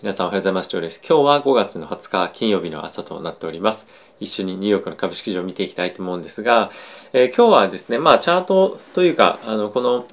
皆さんおはようございます。今日は5月の20日金曜日の朝となっております。一緒にニューヨークの株式市場を見ていきたいと思うんですが、えー、今日はですね、まあチャートというか、あのこの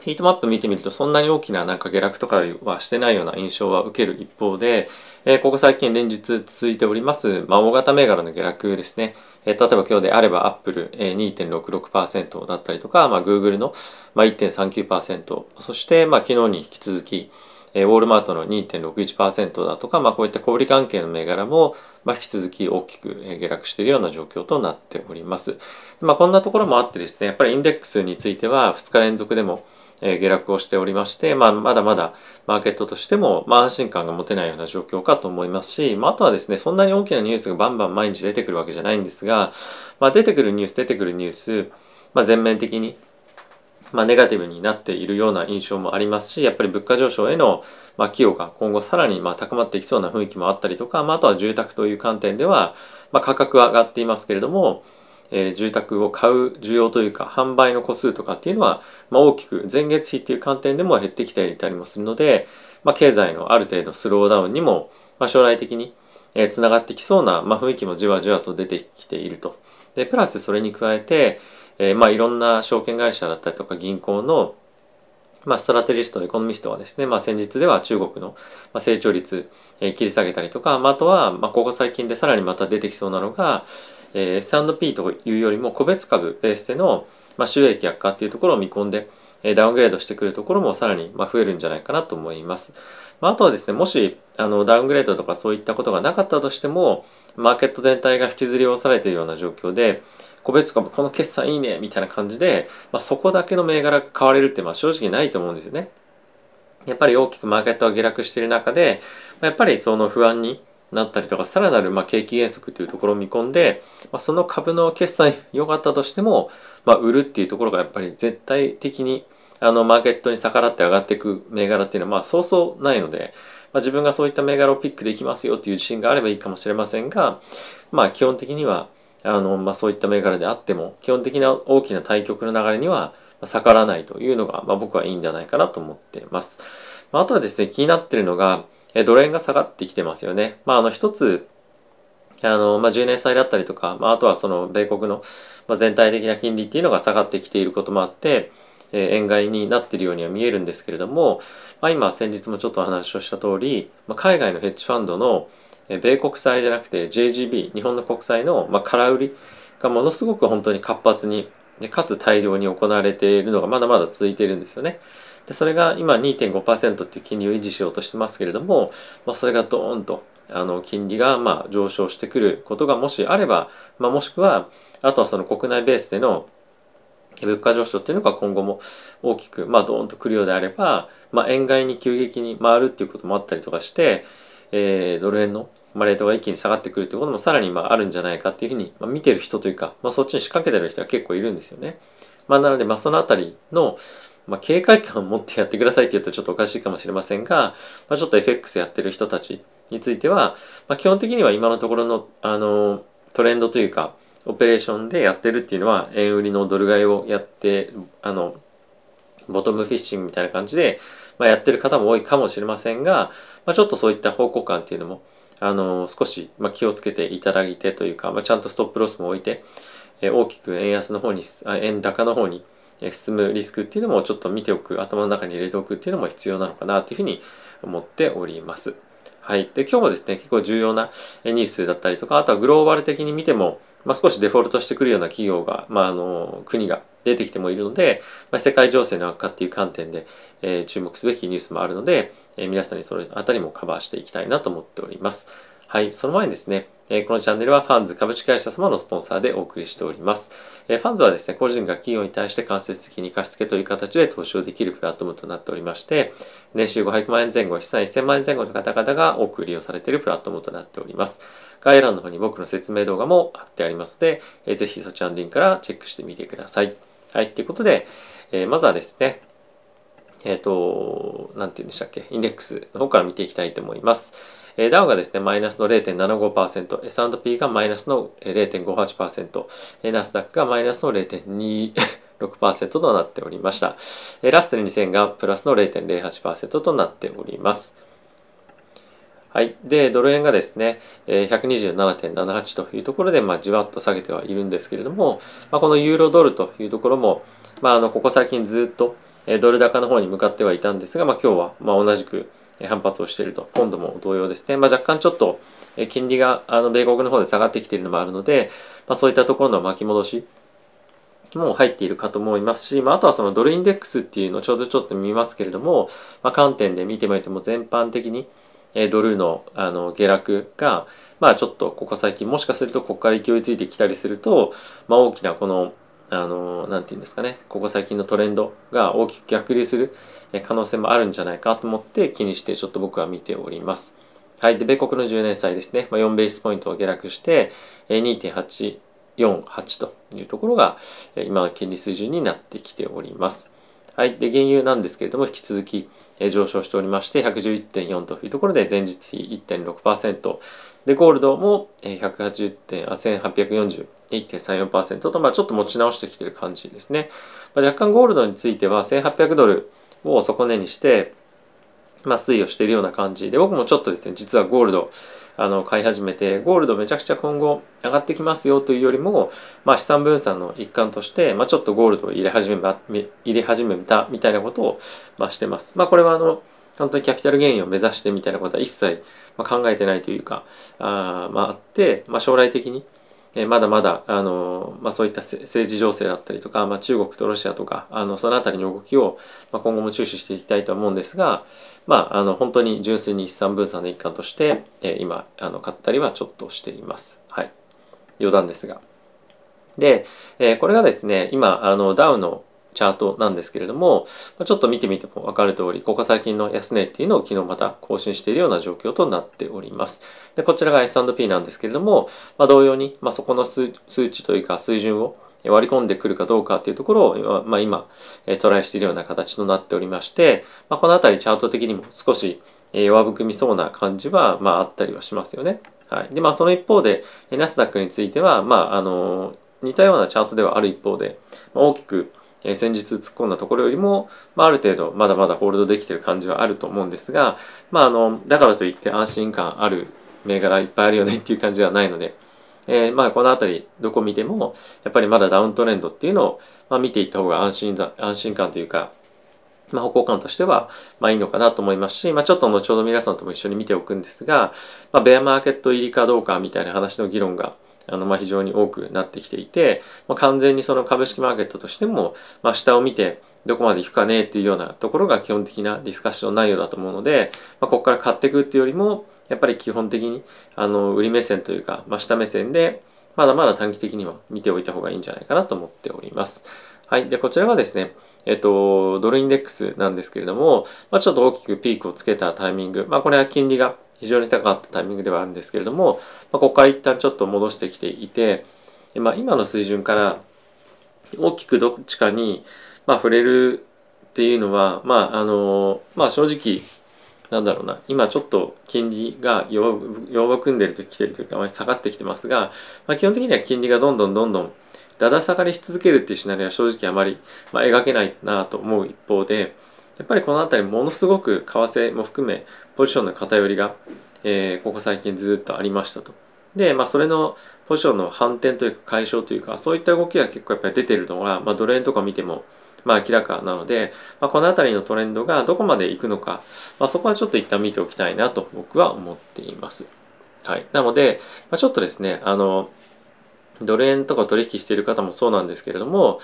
ヒートマップ見てみるとそんなに大きななんか下落とかはしてないような印象は受ける一方で、えー、ここ最近連日続いております、まあ、大型銘柄の下落ですね、えー、例えば今日であればアップル、えー、2.66%だったりとか、まあ、Google の、まあ、1.39%そしてまあ昨日に引き続きえウォールマートの2.61%だとか、まあ、こういった小売関係の銘柄も、まあ、引き続き大きく下落しているような状況となっております。まあ、こんなところもあってですね、やっぱりインデックスについては2日連続でも下落をしておりまして、まあ、まだまだマーケットとしても、まあ、安心感が持てないような状況かと思いますし、まあ、あとはですね、そんなに大きなニュースがバンバン毎日出てくるわけじゃないんですが、まあ、出てくるニュース、出てくるニュース、まあ、全面的にまあ、ネガティブになっているような印象もありますしやっぱり物価上昇への、まあ、寄与が今後さらにまあ高まっていきそうな雰囲気もあったりとか、まあ、あとは住宅という観点では、まあ、価格は上がっていますけれども、えー、住宅を買う需要というか販売の個数とかっていうのは、まあ、大きく前月比っていう観点でも減ってきていたりもするので、まあ、経済のある程度スローダウンにも、まあ、将来的にえー、つながってきそうな、まあ、雰囲気もじわじわと出てきていると。でプラスそれに加えて、えー、まあいろんな証券会社だったりとか銀行のまあ、ストラテジスト、エコノミストはですね、まあ、先日では中国の成長率、えー、切り下げたりとか、まあ、あとは、まあ、ここ最近でさらにまた出てきそうなのが、えー、S&P というよりも個別株ベースでの、まあ、収益悪化っていうところを見込んで、えー、ダウングレードしてくるところもさらに、まあ、増えるんじゃないかなと思います。まあ、あとはですね、もしあのダウングレードとかそういったことがなかったとしても、マーケット全体が引きずり下されているような状況で、個別株この決算いいねみたいな感じで、まあ、そこだけの銘柄が買われるってまあ正直ないと思うんですよね。やっぱり大きくマーケットが下落している中でま、やっぱりその不安になったりとか、さらなるま景気減速というところを見込んで、まあ、その株の決算良かったとしても、まあ、売るっていうところがやっぱり絶対的にあのマーケットに逆らって上がっていく銘柄っていうのはまあそうそうないので、まあ、自分がそういった銘柄をピックできますよっていう自信があればいいかもしれませんが、まあ基本的にはあの、まあ、そういった銘柄であっても基本的な大きな対局の流れには逆らないというのが、まあ、僕はいいんじゃないかなと思っています。まあ、あとはですね気になってるのがえドル円が下がってきてますよね。まあ、あの一つあの、まあ、10年債だったりとか、まあ、あとはその米国の、まあ、全体的な金利っていうのが下がってきていることもあって、えー、円買いになっているようには見えるんですけれども、まあ、今先日もちょっとお話をした通り、まあ、海外のヘッジファンドの米国債じゃなくて JGB 日本の国債の、まあ、空売りがものすごく本当に活発にでかつ大量に行われているのがまだまだ続いているんですよね。でそれが今2.5%っていう金利を維持しようとしてますけれども、まあ、それがドーンとあの金利がま上昇してくることがもしあれば、まあ、もしくはあとはその国内ベースでの物価上昇っていうのが今後も大きく、まあ、ドーンとくるようであれば、まあ、円買いに急激に回るっていうこともあったりとかして、えー、ドル円のまあ、レートが一気に下がってくるってこともさらにまああるんじゃないかっていうふうに、まあ、見てる人というか、まあ、そっちに仕掛けてる人は結構いるんですよね。まあ、なので、まあ、そのあたりの、まあ、警戒感を持ってやってくださいって言うとちょっとおかしいかもしれませんが、まあ、ちょっと FX やってる人たちについては、まあ、基本的には今のところのあのトレンドというかオペレーションでやってるっていうのは円売りのドル買いをやってあのボトムフィッシングみたいな感じで、まあ、やってる方も多いかもしれませんが、まあ、ちょっとそういった方向感っていうのもあの少し、ま、気をつけていただいてというか、ま、ちゃんとストップロスも置いて、え大きく円安の方に円高の方に進むリスクっていうのもちょっと見ておく頭の中に入れておくっていうのも必要なのかなというふうに思っております。はい。で、今日もですね、結構重要なニュースだったりとか、あとはグローバル的に見ても、まあ、少しデフォルトしてくるような企業が、まあ、あの国が出てきてもいるので、まあ、世界情勢の悪化っていう観点で、えー、注目すべきニュースもあるので、えー、皆さんにそれあたりもカバーしていきたいなと思っております。はい、その前にですね、えこのチャンネルはファンズ株式会社様のスポンサーでお送りしております。えファンズはですね、個人が企業に対して間接的に貸付という形で投資をできるプラットフォームとなっておりまして、年収500万円前後、資産1000万円前後の方々が多く利用されているプラットフォームとなっております。概要欄の方に僕の説明動画も貼ってありますので、えぜひそちらのリンクからチェックしてみてください。はい、ということで、えまずはですね、えっ、ー、と、なんて言うんでしたっけ、インデックスの方から見ていきたいと思います。えー、ダウがですね、マイナスの0.75%、S&P がマイナスの0.58%、ナスダックがマイナスの0.26%となっておりました。ラステル2000がプラスの0.08%となっております。はい。で、ドル円がですね、127.78というところで、まあ、じわっと下げてはいるんですけれども、まあ、このユーロドルというところも、まあ、あの、ここ最近ずっとドル高の方に向かってはいたんですが、まあ、今日はま同じく反発をしていると。ポンドも同様ですね。まあ、若干ちょっと金利があの米国の方で下がってきているのもあるので、まあ、そういったところの巻き戻しも入っているかと思いますし、まあ、あとはそのドルインデックスっていうのをちょうどちょっと見ますけれども、まあ、観点で見てみても全般的にえドルのあの下落が、まあ、ちょっとここ最近もしかするとここから勢いついてきたりすると、まあ、大きなこのあの何て言うんですかねここ最近のトレンドが大きく逆流する可能性もあるんじゃないかと思って気にしてちょっと僕は見ております。はい。で、米国の10年債ですね。まあ、4ベースポイントを下落して2.848というところが今の金利水準になってきております。はい。で、原油なんですけれども、引き続き上昇しておりまして、111.4というところで前日比1.6%。で、ゴールドも180点、あ、1841.34%と、まあ、ちょっと持ち直してきてる感じですね。まあ、若干ゴールドについては1800ドルを底値にして、まあ、推移をしているような感じで、僕もちょっとですね、実はゴールド、あの買い始めてゴールドめちゃくちゃ今後上がってきますよというよりも、まあ、資産分散の一環として、まあ、ちょっとゴールドを入れ始め入れ始めたみたいなことを、まあ、してます。まあ、これはあの本当にキャピタルゲインを目指してみたいなことは一切考えてないというかあ,、まあ、あって、まあ、将来的にえまだまだあの、まあ、そういった政治情勢だったりとか、まあ、中国とロシアとかあのその辺りの動きを、まあ、今後も注視していきたいと思うんですが、まあ、あの本当に純粋に一産分散の一環として、え今あの買ったりはちょっとしています。はい、余談ですが。で、えこれがですね今あのダウのチャートなんですけれども、ちょっと見てみても分かる通り、ここ最近の安値っていうのを昨日また更新しているような状況となっております。で、こちらが S&P なんですけれども、まあ、同様に、まあ、そこの数値というか水準を割り込んでくるかどうかっていうところを、まあ、今、トライしているような形となっておりまして、まあ、この辺りチャート的にも少し弱含みそうな感じは、まあ、あったりはしますよね。はい。で、まあ、その一方で、ナスダックについては、まあ、あの、似たようなチャートではある一方で、ま、大きくえ先日突っ込んだところよりも、まあ、ある程度まだまだホールドできてる感じはあると思うんですが、まあ、あのだからといって安心感ある銘柄いっぱいあるよねっていう感じではないので、えー、まあこの辺りどこ見てもやっぱりまだダウントレンドっていうのを、まあ、見ていった方が安心だ安心感というか、まあ、方向感としてはまあいいのかなと思いますし、まあ、ちょっと後ほど皆さんとも一緒に見ておくんですが、まあ、ベアマーケット入りかどうかみたいな話の議論があのま非常に多くなってきていて、まあ、完全にその株式マーケットとしても、まあ、下を見てどこまでいくかねっていうようなところが基本的なディスカッション内容だと思うので、まあ、ここから買っていくっていうよりもやっぱり基本的にあの売り目線というか、ま、下目線でまだまだ短期的には見ておいた方がいいんじゃないかなと思っております。はい。で、こちらがですね、えっと、ドルインデックスなんですけれども、まあ、ちょっと大きくピークをつけたタイミング、まあ、これは金利が非常に高かったタイミングではあるんですけれども、まあ、ここから一旦ちょっと戻してきていて、まあ、今の水準から大きくどっちかに、まあ、触れるっていうのは、まああのまあ、正直なんだろうな今ちょっと金利が弱含んでるときてるというか、まあ、下がってきてますが、まあ、基本的には金利がどんどんどんどんだだ下がりし続けるっていうシナリオは正直あまり、まあ、描けないなと思う一方でやっぱりこの辺りものすごく為替も含めポジションの偏りが、えー、ここ最近ずっとありましたと。で、まあ、それのポジションの反転というか解消というかそういった動きが結構やっぱり出てるのが、まあ、ドル円とか見てもまあ明らかなので、まあ、この辺りのトレンドがどこまでいくのか、まあ、そこはちょっと一旦見ておきたいなと僕は思っています。はい、なので、まあ、ちょっとですねあのドル円とか取引している方もそうなんですけれども、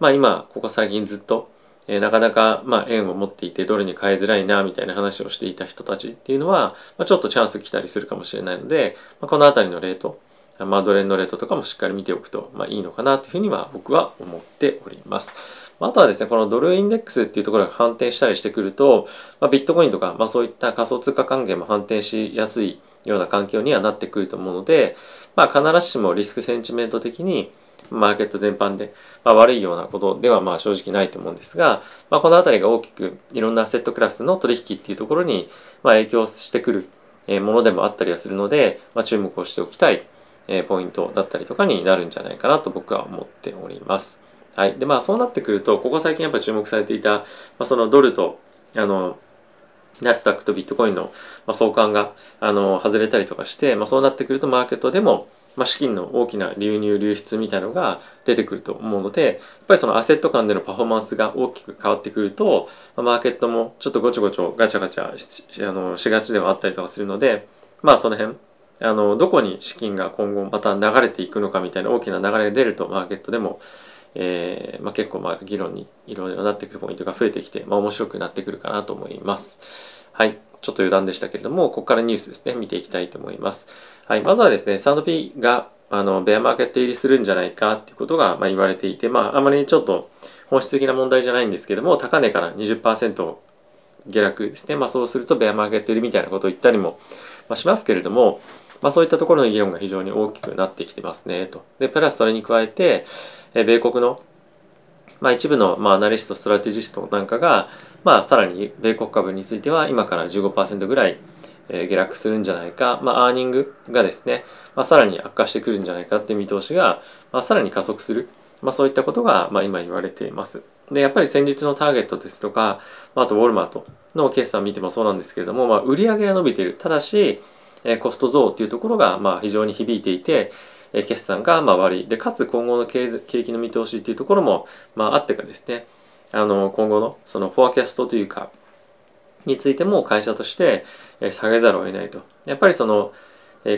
まあ、今ここ最近ずっとえー、なかなか、まあ、円を持っていてドルに変えづらいなみたいな話をしていた人たちっていうのは、まあ、ちょっとチャンス来たりするかもしれないので、まあ、この辺りのレート、まあ、ドル円のレートとかもしっかり見ておくと、まあ、いいのかなというふうには僕は思っております。あとはですね、このドルインデックスっていうところが反転したりしてくると、まあ、ビットコインとか、まあ、そういった仮想通貨関係も反転しやすいような環境にはなってくると思うので、まあ、必ずしもリスクセンチメント的にマーケット全般で、まあ、悪いようなことではまあ正直ないと思うんですが、まあ、この辺りが大きくいろんなアセットクラスの取引っていうところにまあ影響してくるものでもあったりはするので、まあ、注目をしておきたいポイントだったりとかになるんじゃないかなと僕は思っております。はい。で、まあそうなってくると、ここ最近やっぱ注目されていた、まあ、そのドルと、あの、ナスダックとビットコインの相関があの外れたりとかして、まあ、そうなってくるとマーケットでもまあ、資金の大きな流入流出みたいのが出てくると思うのでやっぱりそのアセット間でのパフォーマンスが大きく変わってくると、まあ、マーケットもちょっとごちょごちょガチャガチャしあのしがちではあったりとかするのでまあその辺あのどこに資金が今後また流れていくのかみたいな大きな流れが出るとマーケットでも、えーまあ、結構まあ議論にいろいろなってくるポイントが増えてきて、まあ、面白くなってくるかなと思います。はい。ちょっと余談でしたけれども、ここからニュースですね、見ていきたいと思います。はい。まずはですね、サンド P があのベアマーケット入りするんじゃないかっていうことがまあ言われていて、まあ、あまりちょっと本質的な問題じゃないんですけども高値から20%下落ですね、まあ、そうするとベアマーケット入りみたいなことを言ったりもましますけれども、まあ、そういったところの議論が非常に大きくなってきてますねと。でプラスそれに加えてえ米国のまあ、一部の、まあ、アナリスト、ストラテジストなんかが、まあ、さらに米国株については今から15%ぐらい下落するんじゃないか、まあ、 earning がですね、まあ、さらに悪化してくるんじゃないかっていう見通しが、まあ、さらに加速する、まあ、そういったことが、まあ、今言われています。で、やっぱり先日のターゲットですとか、あとウォルマートの決算見てもそうなんですけれども、まあ、売上が伸びている。ただし、えコスト増っていうところが、まあ、非常に響いていて、え決算がまあ悪い。で、かつ今後の景気の見通しっていうところも、まあ、あってかですね、あの、今後のその forecast というか、についても会社として下げざるを得ないと。やっぱりその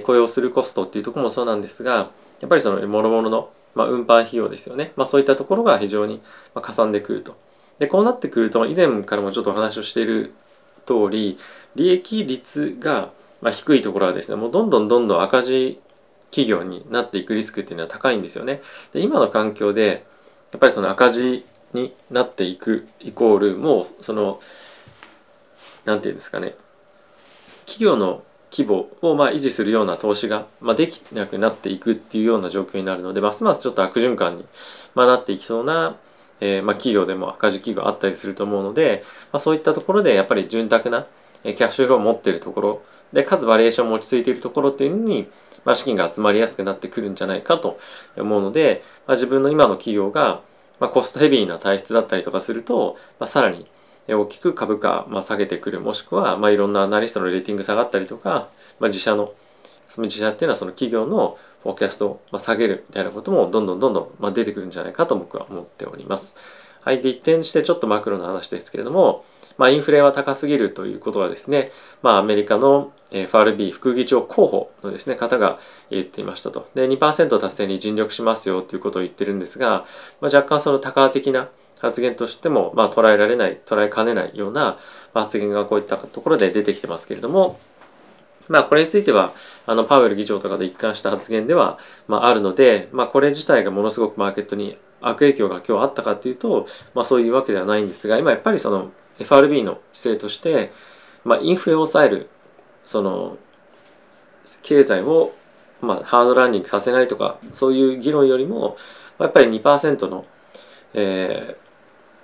雇用するコストっていうとこもそうなんですが、やっぱりその諸々の、まあ、運搬費用ですよね。まあ、そういったところが非常にまあかさんでくると。で、こうなってくると、以前からもちょっとお話をしている通り、利益率がま低いところはですね、もうどんどんどんどん赤字企業になっていくリスクっていうのは高いんですよね。で、今の環境で、やっぱりその赤字になっていくイコール、もうその何て言うんですかね。企業の規模をま維持するような投資がまできなくなっていくっていうような状況になるのでますますちょっと悪循環にまなっていきそうな、え、ま企業でも赤字企業あったりすると思うので、まあ、そういったところでやっぱり潤沢なキャッシュフローを持ってるところでかつバリエーションも落ち着いているところっていうのに、ま、資金が集まりやすくなってくるんじゃないかと思うので、まあ、自分の今の企業が、まあ、コストヘビーな体質だったりとかすると、まあ、さらに大きく株価、まあ、下げてくるもしくは、まあ、いろんなアナリストのレーティング下がったりとか、まあ、自社のその自社っていうのはその企業のフォーキャストを下げるみたいなこともどんどんどんどんまあ出てくるんじゃないかと僕は思っております。はい。で、一転してちょっとマクロの話ですけれども、まあ、インフレは高すぎるということはですね、まあ、アメリカの FRB 副議長候補のですね、方が言っていましたと。で、2%達成に尽力しますよということを言ってるんですが、まあ、若干その高的な発言としても、まあ、捉えられない捉えかねないような発言がこういったところで出てきてますけれどもまあこれについてはあのパウエル議長とかで一貫した発言では、まあ、あるので、まあ、これ自体がものすごくマーケットに悪影響が今日あったかっていうと、まあ、そういうわけではないんですが今やっぱりその FRB の姿勢として、まあ、インフレを抑えるその経済を、まあ、ハードランディングさせないとかそういう議論よりも、ま、やっぱり2%の、え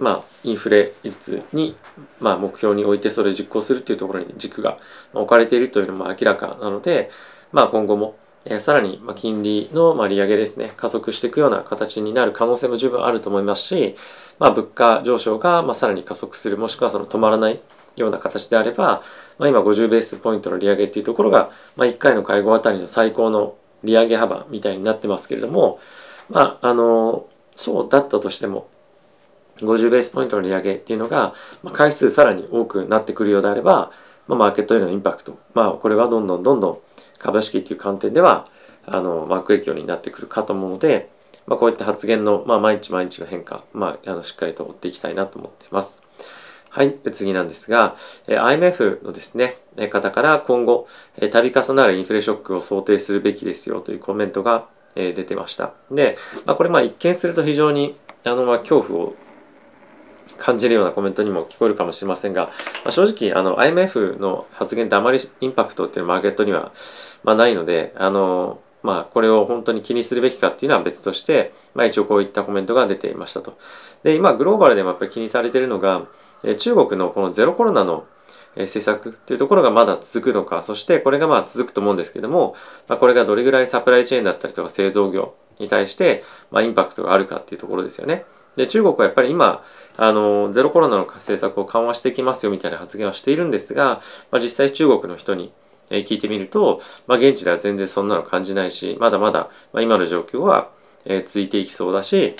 ー、まあ、インフレ率に、まあ、目標に置いてそれを実行するっていうところに軸が置かれているというのも明らかなので、まあ、今後も、えー、さらに、金利の、利上げですね加速していくような形になる可能性も十分あると思いますし、まあ、物価上昇が、まあ、さらに加速するもしくはその止まらないような形であれば、まあ、今50ベースポイントの利上げっていうところが、まあ、1回の会合あたりの最高の利上げ幅みたいになってますけれども、まあ、あのそうだったとしても50ベースポイントの利上げっていうのが、まあ、回数さらに多くなってくるようであれば、まあ、マーケットへのインパクト、まあ、これはどんどんどんどん株式っていう観点ではあの悪影響になってくるかと思うので、まあ、こういった発言の、まあ、毎日毎日の変化、まあ、あのしっかりと追っていきたいなと思っています。はい、次なんですが、IMF のですね、方から今後、度重なるインフレショックを想定するべきですよというコメントが出てました。で、まあ、これまあ一見すると非常にあのまあ恐怖を感じるようなコメントにも聞こえるかもしれませんが、まあ、正直あの IMF の発言ってあまりインパクトっていうマーケットには、まあ、ないのであの、まあ、これを本当に気にするべきかっていうのは別として、まあ、一応こういったコメントが出ていましたと。で今グローバルでもやっぱり気にされているのが中国のこのゼロコロナの政策っていうところがまだ続くのかそしてこれがまあ続くと思うんですけども、まあ、これがどれぐらいサプライチェーンだったりとか製造業に対して、まあ、インパクトがあるかっていうところですよね。で中国はやっぱり今あのゼロコロナの政策を緩和していきますよみたいな発言はしているんですが、まあ、実際中国の人に聞いてみると、まあ、現地では全然そんなの感じないしまだまだ今の状況は続いていきそうだし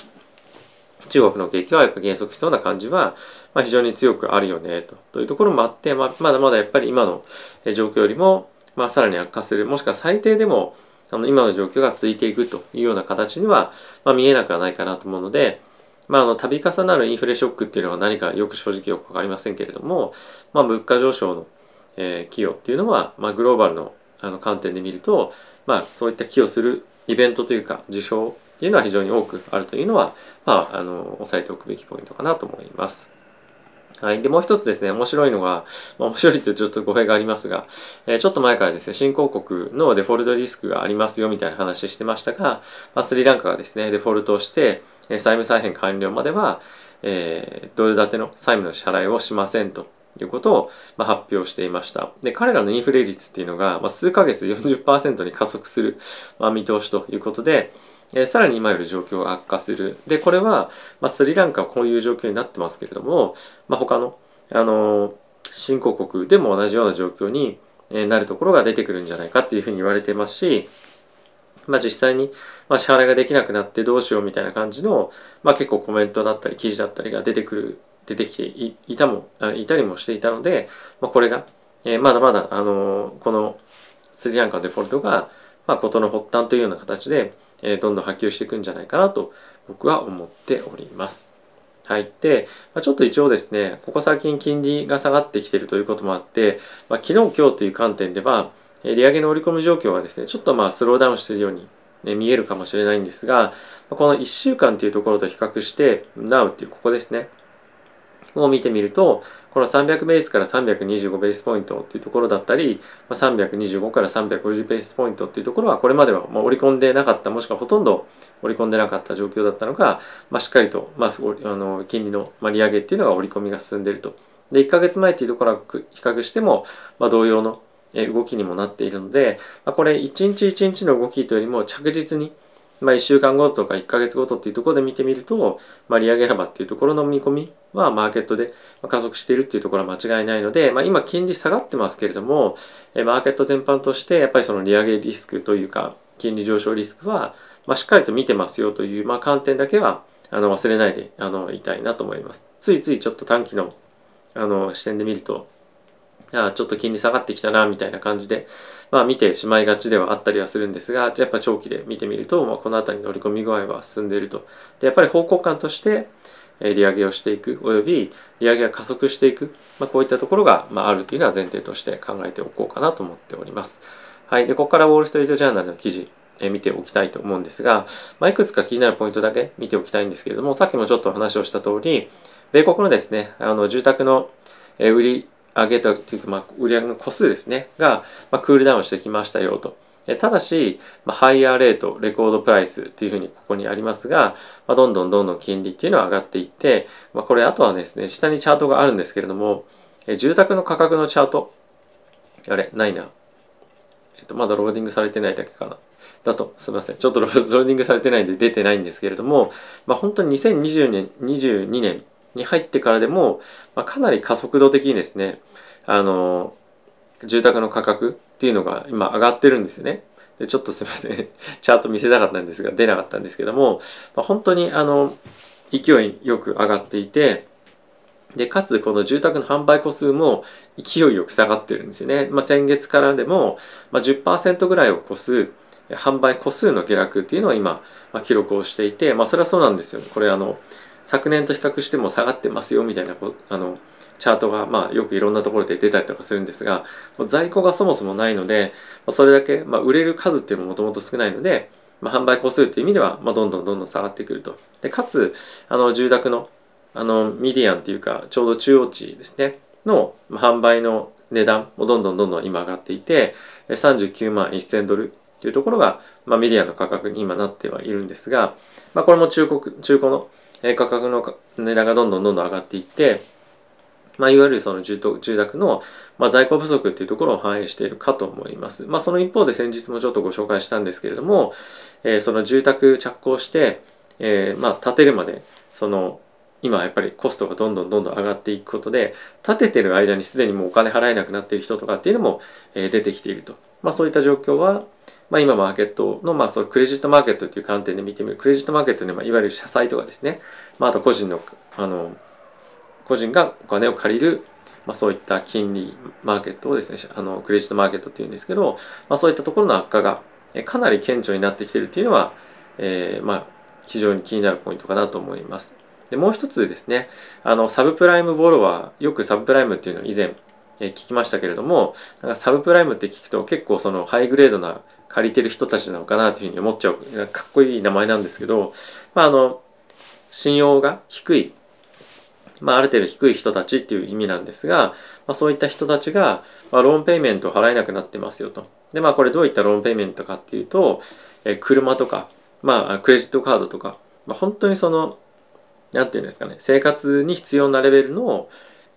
中国の景気はやっぱ減速しそうな感じは、まあ、非常に強くあるよねと。というところもあって、まあ、まだまだやっぱり今の状況よりも、まあ、さらに悪化する。もしくは最低でもあの今の状況が続いていくというような形には、まあ、見えなくはないかなと思うので、まあ、あの度重なるインフレショックっていうのは何かよく正直よく分かりませんけれども、まあ、物価上昇の、えー、寄与っていうのは、まあ、グローバルのあの観点で見ると、まあ、そういった寄与するイベントというか事象っていうのは非常に多くあるというのは、まあ、あの押さえておくべきポイントかなと思います。はい。で、もう一つですね、面白いのが、まあ、面白いというちょっと語弊がありますが、えー、ちょっと前からですね、新興国のデフォルトリスクがありますよみたいな話してましたが、まあ、スリランカがですね、デフォルトをして、債務再編完了までは、えー、ドル建ての債務の支払いをしませんということを、まあ、発表していました。で、彼らのインフレ率っていうのが、まあ、数ヶ月で40%に加速する、まあ、見通しということで、えー、さらに今より状況が悪化する。で、これは、まあ、スリランカはこういう状況になってますけれども、まあ、他の、あのー、新興国でも同じような状況になるところが出てくるんじゃないかっていうふうに言われてますし、まあ、実際に、まあ、支払いができなくなってどうしようみたいな感じの、まあ、結構コメントだったり記事だったりが出てくる出てきていたもいたりもしていたので、まあ、これが、えー、まだまだ、あのー、このスリランカデフォルトが、まあ、事の発端というような形で、え、どんどん波及していくんじゃないかなと僕は思っております。はい。で、まあ、ちょっと一応ですね、ここ最近金利が下がってきてるということもあって、まあ、昨日今日という観点では、利上げの織り込み状況はですね、ちょっとまあスローダウンしているように、ね、見えるかもしれないんですが、この1週間というところと比較して、Now っていうここですね、を見てみると、この300ベースから325ベースポイントっていうところだったり、325から350ベースポイントっていうところは、これまでは織り込んでなかった、もしくはほとんど織り込んでなかった状況だったのが、まあ、しっかりと、まあ、あの金利の利上げっていうのが織り込みが進んでいると。で、1ヶ月前っていうところは比較しても、まあ、同様の動きにもなっているので、まあ、これ一日一日の動きというよりも着実に、まあ、1週間ごととか1ヶ月ごとっていうところで見てみると、まあ、利上げ幅っていうところの見込みはマーケットで加速しているっていうところは間違いないので、まあ、今金利下がってますけれどもマーケット全般としてやっぱりその利上げリスクというか金利上昇リスクは、ま、しっかりと見てますよという、まあ、観点だけはあの忘れないであのいたいなと思います。ついついちょっと短期のあの視点で見るとあちょっと金利下がってきたなみたいな感じで、まあ、見てしまいがちではあったりはするんですがやっぱ長期で見てみると、まあ、この辺りの乗り込み具合は進んでいるとでやっぱり方向感として利上げをしていくおよび利上げが加速していく、まあ、こういったところが、まあ、あるというのは前提として考えておこうかなと思っております。はい、でここからウォール・ストリート・ジャーナルの記事え見ておきたいと思うんですが、まあ、いくつか気になるポイントだけ見ておきたいんですけれどもさっきもちょっと話をした通り米国のですねあの住宅の売り上げたというか、まあ、売上の個数ですねが、まあ、クールダウンしてきましたよと。ただし、まあ、ハイヤーレート、レコードプライスっていうふうにここにありますが、まあ、どんどんどんどん金利っていうのは上がっていって、まあ、これあとはですね、下にチャートがあるんですけれども、え住宅の価格のチャート、あれ、ないな。えっと、まだローディングされてないだけかな。だと、すみません。ちょっとローディングされてないんで出てないんですけれども、まあ、本当に2020年、22年に入ってからでも、まあ、かなり加速度的にですね、あの、住宅の価格っていうのが今上がってるんですね。でちょっとすいません。チャート見せたかったんですが、出なかったんですけども、まあ、本当にあの、勢いよく上がっていて、で、かつこの住宅の販売個数も勢いよく下がってるんですよね。まあ、先月からでも、まあ、10%ぐらいを超す販売個数の下落っていうのを今、まあ、記録をしていて、まあ、それはそうなんですよね。これあの、昨年と比較しても下がってますよみたいなあのチャートが、まあ、よくいろんなところで出たりとかするんですが在庫がそもそもないのでそれだけ、まあ、売れる数っていうのももともと少ないので、まあ、販売個数っていう意味では、まあ、どんどんどんどん下がってくると。でかつあの住宅のあのミディアンっていうかちょうど中央値ですねの販売の値段もどんどんどんどん今上がっていて39万1000ドルっていうところが、まあ、メディアの価格に今なってはいるんですが、まあ、これも中国中古の価格の値段がどんどんどんどん上がっていって、まあ、いわゆるその住宅の、ま、在庫不足っていうところを反映しているかと思います。まあ、その一方で先日もちょっとご紹介したんですけれども、え、その住宅着工して、え、まあ建てるまでその今やっぱりコストがどんどんどんどん上がっていくことで建ててる間にすでにもうお金払えなくなっている人とかっていうのも、え出てきていると、まあ、そういった状況は、まあ、今マーケットの,、まあそのクレジットマーケットっていう観点で見てみるクレジットマーケットで、まあ、いわゆる社債とかですね、まあ、あと個人のあの個人がお金を借りる、まあ、そういった金利マーケットをですねあのクレジットマーケットっていうんですけど、まあ、そういったところの悪化がかなり顕著になってきてるっていうのは、えー、まあ非常に気になるポイントかなと思います。でもう一つですねあのサブプライムボロワーよくサブプライムっていうのを以前聞きましたけれどもなんかサブプライムって聞くと結構そのハイグレードな借りてる人たちなのかなというふうに思っちゃうかっこいい名前なんですけど、まあ、あの信用が低い、まあ、ある程度低い人たちっていう意味なんですが、まあ、そういった人たちが、まあ、ローンペイメントを払えなくなってますよと。でまあこれどういったローンペイメントかっていうと、え車とか、まあ、クレジットカードとか、まあ、本当にその何て言うんですかね生活に必要なレベルの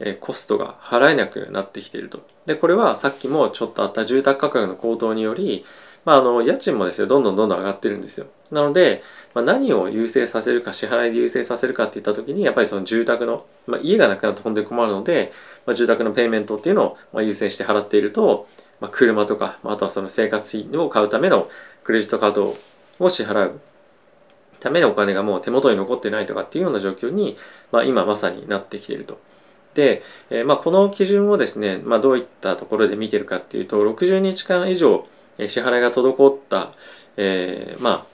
えコストが払えなくなってきていると。でこれはさっきもちょっとあった住宅価格の高騰により、まあ、あの家賃もですねどんどんどんどん上がってるんですよ。なので、まあ、何を優先させるか支払いで優先させるかっていった時にやっぱりその住宅の、まあ、家がなくなると本当に困るので、まあ、住宅のペイメントっていうのをま優先して払っていると、まあ、車とかあとはその生活費を買うためのクレジットカードを支払うためのお金がもう手元に残ってないとかっていうような状況に、まあ、今まさになってきていると。で、えー、まあ、この基準をですね、まあ、どういったところで見てるかっていうと60日間以上支払いが滞った、えー、まあ、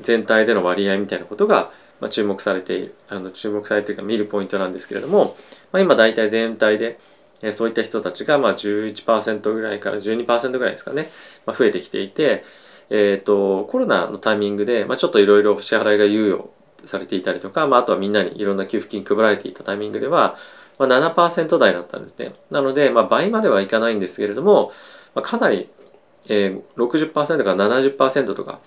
全体での割合みたいなことが、まあ、注目されているあの注目されているか見るポイントなんですけれども、まあ、今大体全体で、えー、そういった人たちがまあ11%ぐらいから12%ぐらいですかね、まあ、増えてきていて、えーと、コロナのタイミングで、まあ、ちょっといろいろ支払いが猶予されていたりとか、まあ、あとはみんなにいろんな給付金配られていたタイミングでは、まあ、7%台だったんですね。なので、まあ、倍まではいかないんですけれども、まあ、かなり、えー、60%から70%とか、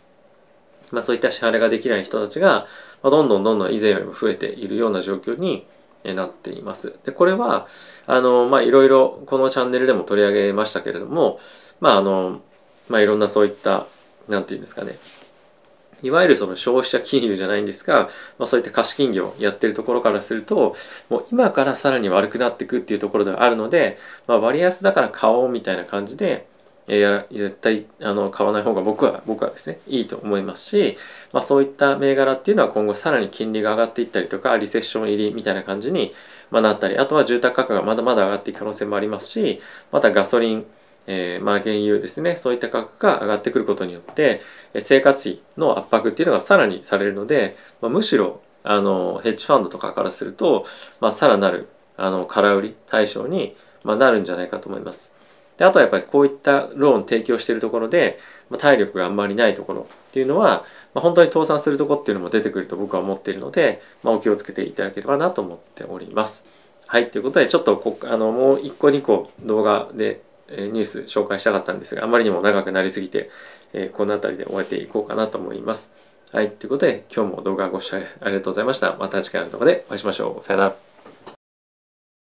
まあ、そういった支払いができない人たちが、まあ、どんどんどんどん以前よりも増えているような状況になっています。でこれはあの、まあ、いろいろこのチャンネルでも取り上げましたけれども、まああのまあ、いろんなそういった何て言うんですかねいわゆるその消費者金融じゃないんですが、まあ、そういった貸金業やってるところからするともう今からさらに悪くなっていくっていうところではあるので、まあ、割安だから買おうみたいな感じでや絶対あの買わない方が僕は僕はですねいいと思いますし、まあ、そういった銘柄っていうのは今後さらに金利が上がっていったりとかリセッション入りみたいな感じにまなったりあとは住宅価格がまだまだ上がっていく可能性もありますしまたガソリンえー、まあ原油ですねそういった価格が上がってくることによって生活費の圧迫っていうのがさらにされるので、まあ、むしろあのヘッジファンドとかからすると、まあ、さらなるあの空売り対象に、まあ、なるんじゃないかと思います。であとはやっぱりこういったローン提供しているところで、まあ、体力があんまりないところっていうのは、まあ、本当に倒産するところっていうのも出てくると僕は思っているので、まあ、お気をつけていただければなと思っております。はい、ということでちょっとこあのもう1個2個動画でニュース紹介したかったんですがあまりにも長くなりすぎて、えこの辺りで終えていこうかなと思います。はい、ということで今日も動画ご視聴ありがとうございました。また次回の動画でお会いしましょう。さよなら。